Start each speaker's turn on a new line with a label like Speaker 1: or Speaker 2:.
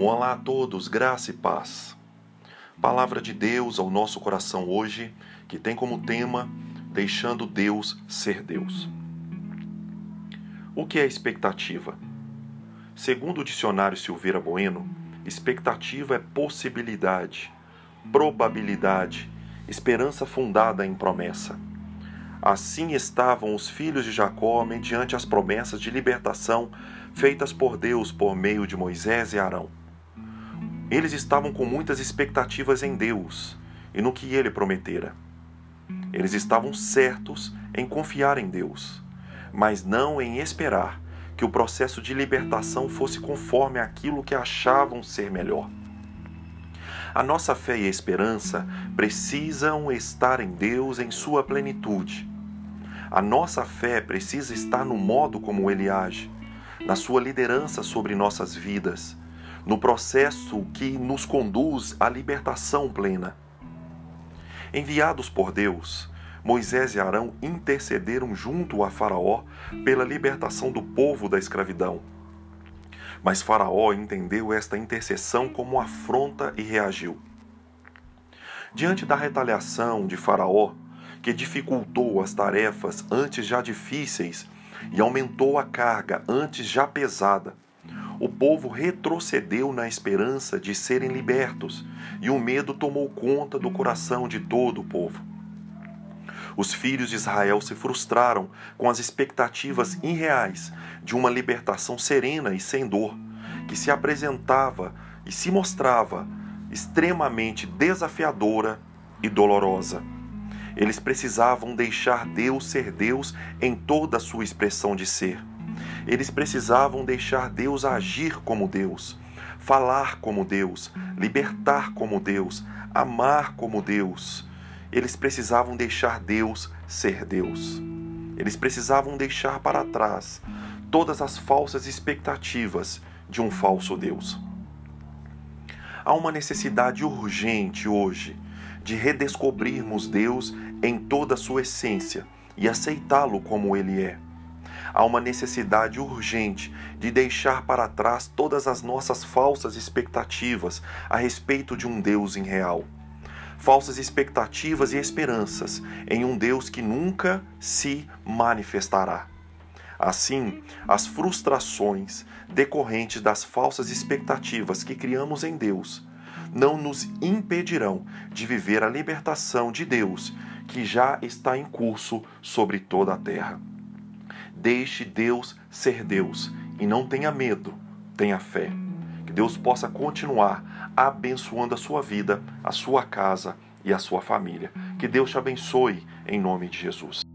Speaker 1: Olá a todos, graça e paz. Palavra de Deus ao nosso coração hoje, que tem como tema Deixando Deus ser Deus. O que é expectativa? Segundo o dicionário Silveira Bueno, expectativa é possibilidade, probabilidade, esperança fundada em promessa. Assim estavam os filhos de Jacó mediante as promessas de libertação feitas por Deus por meio de Moisés e Arão. Eles estavam com muitas expectativas em Deus e no que ele prometera. Eles estavam certos em confiar em Deus, mas não em esperar que o processo de libertação fosse conforme aquilo que achavam ser melhor. A nossa fé e esperança precisam estar em Deus em sua plenitude. A nossa fé precisa estar no modo como ele age, na sua liderança sobre nossas vidas, no processo que nos conduz à libertação plena. Enviados por Deus, Moisés e Arão intercederam junto a Faraó pela libertação do povo da escravidão. Mas Faraó entendeu esta intercessão como afronta e reagiu. Diante da retaliação de Faraó, que dificultou as tarefas antes já difíceis e aumentou a carga antes já pesada, o povo retrocedeu na esperança de serem libertos, e o medo tomou conta do coração de todo o povo. Os filhos de Israel se frustraram com as expectativas irreais de uma libertação serena e sem dor, que se apresentava e se mostrava extremamente desafiadora e dolorosa. Eles precisavam deixar Deus ser Deus em toda a sua expressão de ser. Eles precisavam deixar Deus agir como Deus, falar como Deus, libertar como Deus, amar como Deus. Eles precisavam deixar Deus ser Deus. Eles precisavam deixar para trás todas as falsas expectativas de um falso Deus. Há uma necessidade urgente hoje de redescobrirmos Deus em toda a sua essência e aceitá-lo como ele é há uma necessidade urgente de deixar para trás todas as nossas falsas expectativas a respeito de um Deus irreal. Falsas expectativas e esperanças em um Deus que nunca se manifestará. Assim, as frustrações decorrentes das falsas expectativas que criamos em Deus não nos impedirão de viver a libertação de Deus que já está em curso sobre toda a terra. Deixe Deus ser Deus e não tenha medo, tenha fé. Que Deus possa continuar abençoando a sua vida, a sua casa e a sua família. Que Deus te abençoe em nome de Jesus.